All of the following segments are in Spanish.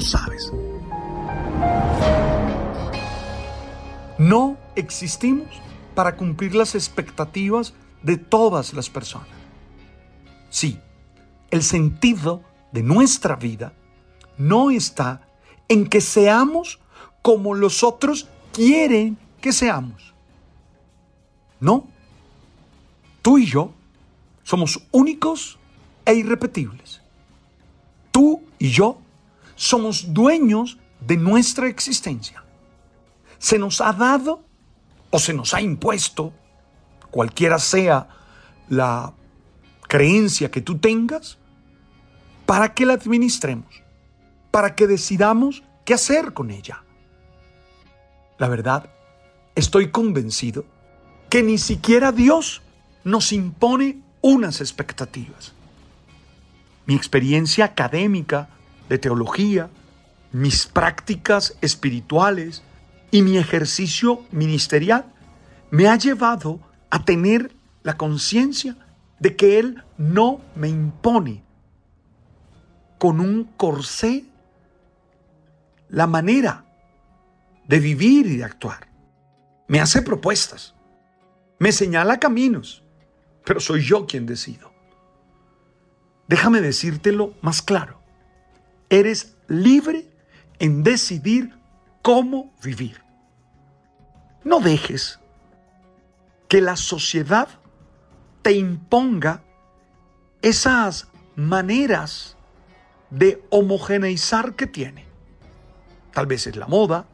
Sabes. No existimos para cumplir las expectativas de todas las personas. Sí, el sentido de nuestra vida no está en que seamos como los otros quieren que seamos. No. Tú y yo somos únicos e irrepetibles. Tú y yo somos dueños de nuestra existencia. Se nos ha dado o se nos ha impuesto, cualquiera sea la creencia que tú tengas, para que la administremos, para que decidamos qué hacer con ella. La verdad, estoy convencido que ni siquiera Dios nos impone unas expectativas. Mi experiencia académica de teología, mis prácticas espirituales y mi ejercicio ministerial me ha llevado a tener la conciencia de que Él no me impone con un corsé la manera de vivir y de actuar. Me hace propuestas, me señala caminos, pero soy yo quien decido. Déjame decírtelo más claro. Eres libre en decidir cómo vivir. No dejes que la sociedad te imponga esas maneras de homogeneizar que tiene. Tal vez es la moda,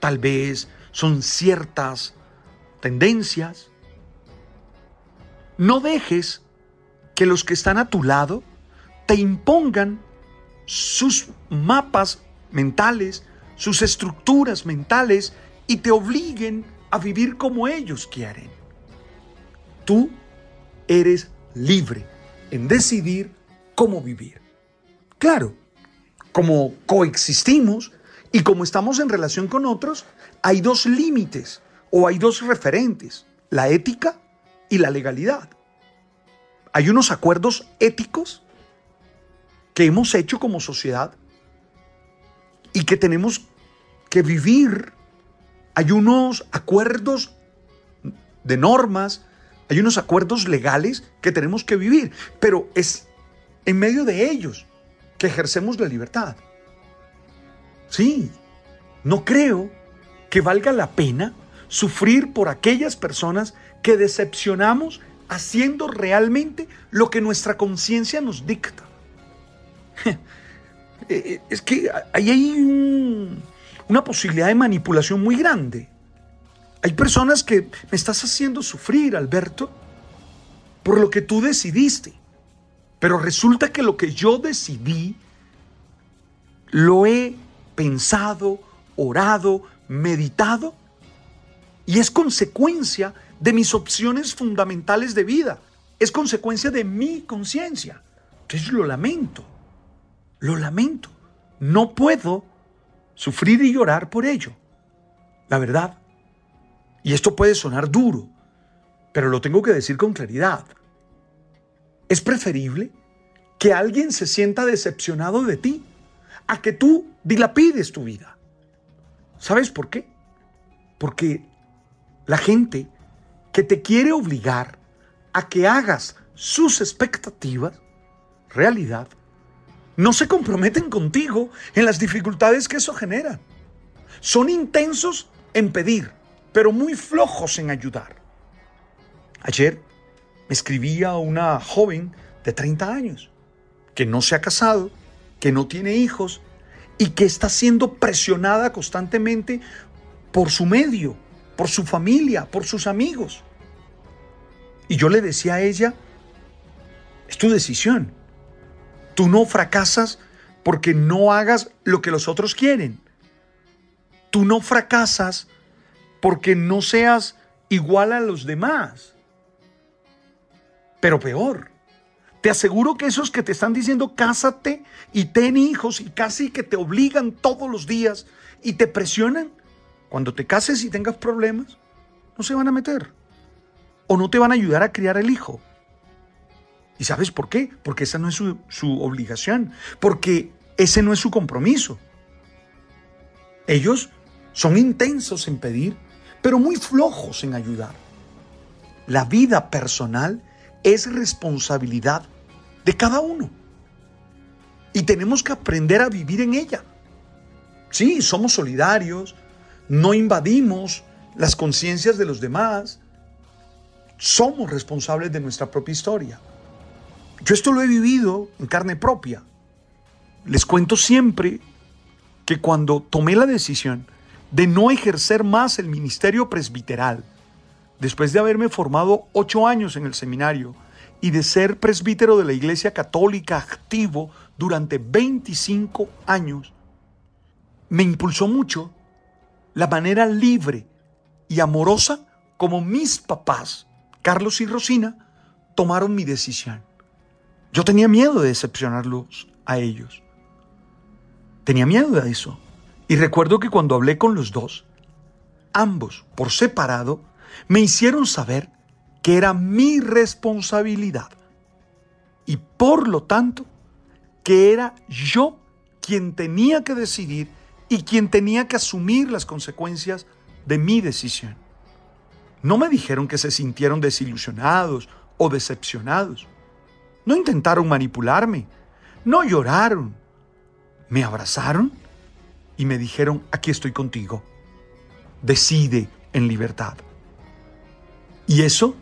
tal vez son ciertas tendencias. No dejes que los que están a tu lado te impongan sus mapas mentales, sus estructuras mentales y te obliguen a vivir como ellos quieren. Tú eres libre en decidir cómo vivir. Claro, como coexistimos y como estamos en relación con otros, hay dos límites o hay dos referentes, la ética y la legalidad. Hay unos acuerdos éticos que hemos hecho como sociedad y que tenemos que vivir. Hay unos acuerdos de normas, hay unos acuerdos legales que tenemos que vivir, pero es en medio de ellos que ejercemos la libertad. Sí, no creo que valga la pena sufrir por aquellas personas que decepcionamos haciendo realmente lo que nuestra conciencia nos dicta. Eh, eh, es que hay una posibilidad de manipulación muy grande. Hay personas que me estás haciendo sufrir, Alberto, por lo que tú decidiste. Pero resulta que lo que yo decidí lo he pensado, orado, meditado y es consecuencia de mis opciones fundamentales de vida. Es consecuencia de mi conciencia. Entonces lo lamento. Lo lamento. No puedo sufrir y llorar por ello. La verdad. Y esto puede sonar duro, pero lo tengo que decir con claridad. Es preferible que alguien se sienta decepcionado de ti a que tú dilapides tu vida. ¿Sabes por qué? Porque la gente que te quiere obligar a que hagas sus expectativas realidad no se comprometen contigo en las dificultades que eso genera. Son intensos en pedir, pero muy flojos en ayudar. Ayer me escribía una joven de 30 años que no se ha casado, que no tiene hijos y que está siendo presionada constantemente por su medio, por su familia, por sus amigos. Y yo le decía a ella, es tu decisión. Tú no fracasas porque no hagas lo que los otros quieren. Tú no fracasas porque no seas igual a los demás. Pero peor, te aseguro que esos que te están diciendo cásate y ten hijos y casi que te obligan todos los días y te presionan, cuando te cases y tengas problemas, no se van a meter. O no te van a ayudar a criar el hijo. ¿Y sabes por qué? Porque esa no es su, obligación. Porque ese no es su compromiso. Ellos son intensos en pedir, pero muy flojos en ayudar. La vida personal es responsabilidad de cada uno. Y tenemos que aprender a vivir en ella. Sí, somos solidarios, no invadimos las conciencias de los demás, somos responsables de nuestra propia historia. Yo esto lo he vivido en carne propia. Les cuento siempre que cuando tomé la decisión de no ejercer más el ministerio presbiteral, después de haberme formado ocho años en el seminario y de ser presbítero de la Iglesia Católica activo durante 25 años, me impulsó mucho la manera libre y amorosa como mis papás, Carlos y Rosina, tomaron mi decisión. Yo tenía miedo de decepcionarlos a ellos. Tenía miedo de eso. Y recuerdo que cuando hablé con los dos, ambos por separado, me hicieron saber que era mi responsabilidad y por lo tanto que era yo quien tenía que decidir y quien tenía que asumir las consecuencias de mi decisión. No me dijeron que se sintieron desilusionados o decepcionados. No intentaron manipularme. No lloraron. Me abrazaron y me dijeron, aquí estoy contigo. Decide en libertad. Y eso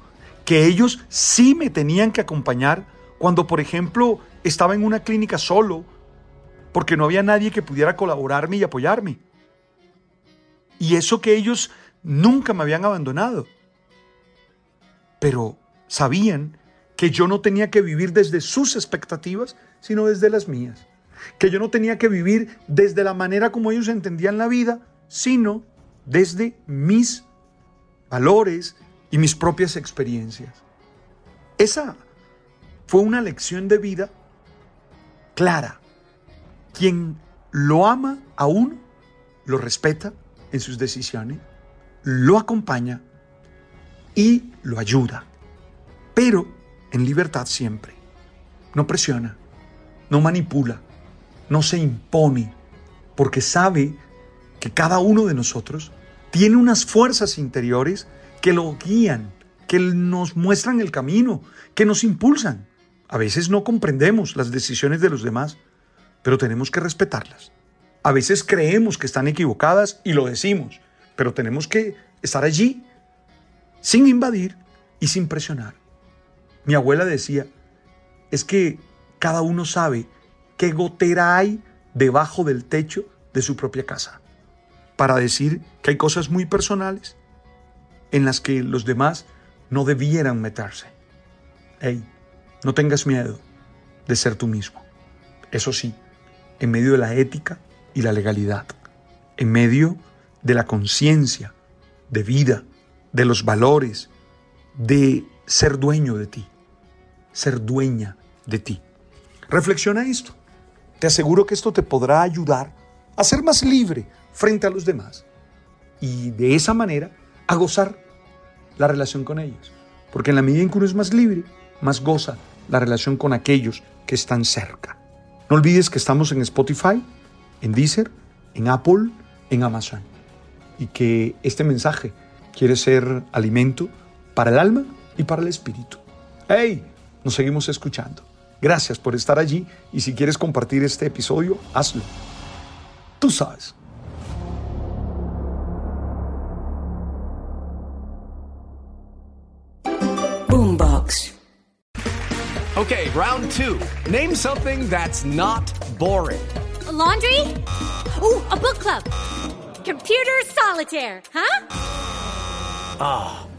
que ellos sí me tenían que acompañar cuando, por ejemplo, estaba en una clínica solo, porque no había nadie que pudiera colaborarme y apoyarme. Y eso que ellos nunca me habían abandonado. Pero sabían que yo no tenía que vivir desde sus expectativas, sino desde las mías. Que yo no tenía que vivir desde la manera como ellos entendían la vida, sino desde mis valores, y mis propias experiencias. Esa fue una lección de vida clara. Quien lo ama a uno, lo respeta en sus decisiones, lo acompaña y lo ayuda, pero en libertad siempre. No presiona, no manipula, no se impone, porque sabe que cada uno de nosotros tiene unas fuerzas interiores que lo guían, que nos muestran el camino, que nos impulsan. A veces no comprendemos las decisiones de los demás, pero tenemos que respetarlas. A veces creemos que están equivocadas y lo decimos, pero tenemos que estar allí sin invadir y sin presionar. Mi abuela decía, es que cada uno sabe qué gotera hay debajo del techo de su propia casa, para decir que hay cosas muy personales en las que los demás no debieran meterse. Hey, no tengas miedo de ser tú mismo. Eso sí, en medio de la ética y la legalidad, en medio de la conciencia de vida, de los valores, de ser dueño de ti, ser dueña de ti. Reflexiona esto. Te aseguro que esto te podrá ayudar a ser más libre frente a los demás y de esa manera a gozar la relación con ellos. Porque en la medida en que uno es más libre, más goza la relación con aquellos que están cerca. No olvides que estamos en Spotify, en Deezer, en Apple, en Amazon. Y que este mensaje quiere ser alimento para el alma y para el espíritu. ¡Hey! Nos seguimos escuchando. Gracias por estar allí y si quieres compartir este episodio, hazlo. Tú sabes. Boombox. Okay, round two. Name something that's not boring. A laundry? Ooh, a book club. Computer solitaire, huh?